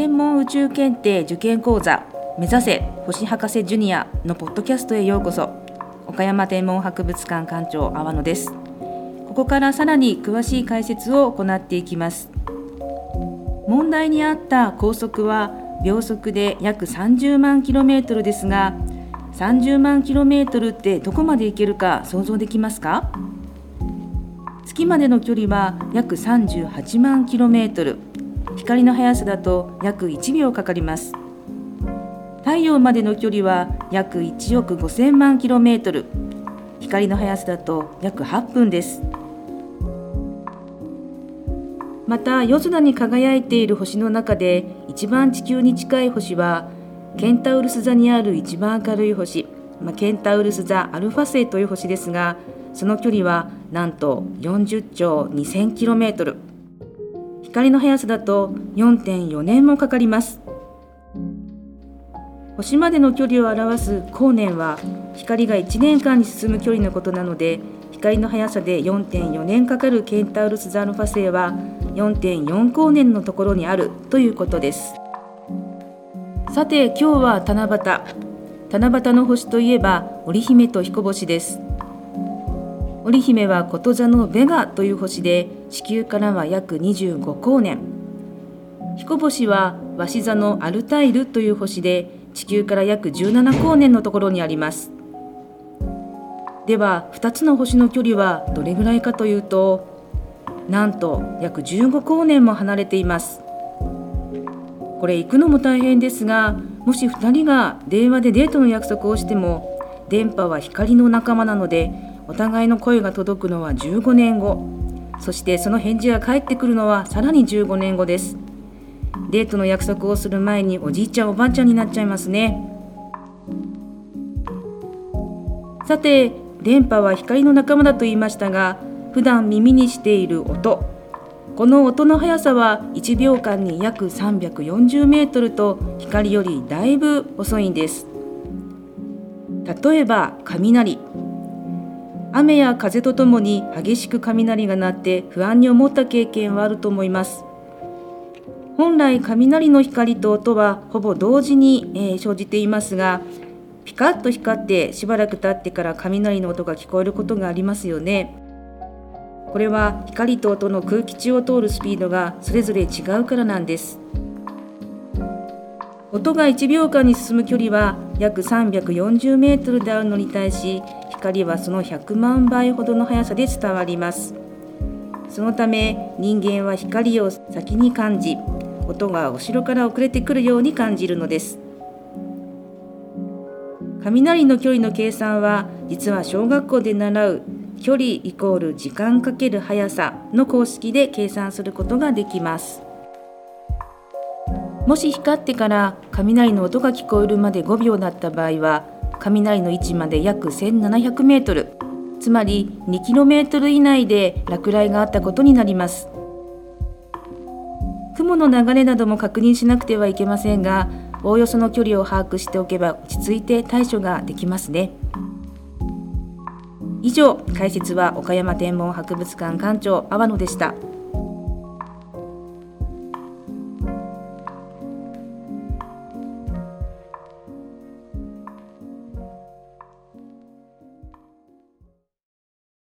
天文宇宙検定受験講座目指せ星博士ジュニアのポッドキャストへようこそ。岡山天文博物館館長阿波野です。ここからさらに詳しい解説を行っていきます。問題にあった高速は秒速で約30万 km ですが30万 km ってどこまで行けるか想像できますか？月までの距離は約38万 km 光の速さだと約1秒かかります。太陽までの距離は約1億5000万 km 光の速さだと約8分です。また夜空に輝いている星の中で一番地球に近い星はケンタウルス座にある一番明るい星、まあ、ケンタウルス座アルファ星という星ですがその距離はなんと40兆 2000km 光の速さだと4.4年もかかります。星までの距離を表す光年は光が1年間に進む距離のことなので光の速さで4.4年かかるケンタウルス・ザ・アルファ星は4.4光年のところにあるということです。さて今日は七夕。七夕の星といえば織姫と彦星です。織姫はこと座のベガという星で地球からは約25光年。彦星は鷲座のアルタイルという星で地球から約17光年のところにあります。では2つの星の距離はどれぐらいかというとなんと約15光年も離れています。これ行くのも大変ですがもし2人が電話でデートの約束をしても電波は光の仲間なのでお互いの声が届くのは15年後。そしてその返事が返ってくるのはさらに15年後です。デートの約束をする前におじいちゃんおばあちゃんになっちゃいますね。さて電波は光の仲間だと言いましたが普段耳にしている音。この音の速さは1秒間に約340メートルと光よりだいぶ遅いんです。例えば雷。雨や風とともに激しく雷が鳴って不安に思った経験はあると思います。本来雷の光と音はほぼ同時に、えー、生じていますがピカッと光ってしばらく経ってから雷の音が聞こえることがありますよね。これは光と音の空気中を通るスピードがそれぞれ違うからなんです。音が1秒間に進む距離は約340メートルであるのに対し光はその100万倍ほどの速さで伝わります。そのため人間は光を先に感じ音が後ろから遅れてくるように感じるのです。雷の距離の計算は実は小学校で習う距離イコール時間かける速さの公式で計算することができます。もし光ってから雷の音が聞こえるまで5秒だった場合は雷の位置まで約1700メートルつまり2キロメートル以内で落雷があったことになります雲の流れなども確認しなくてはいけませんがおおよその距離を把握しておけば落ち着いて対処ができますね。以上解説は岡山天文博物館館長阿波野でした。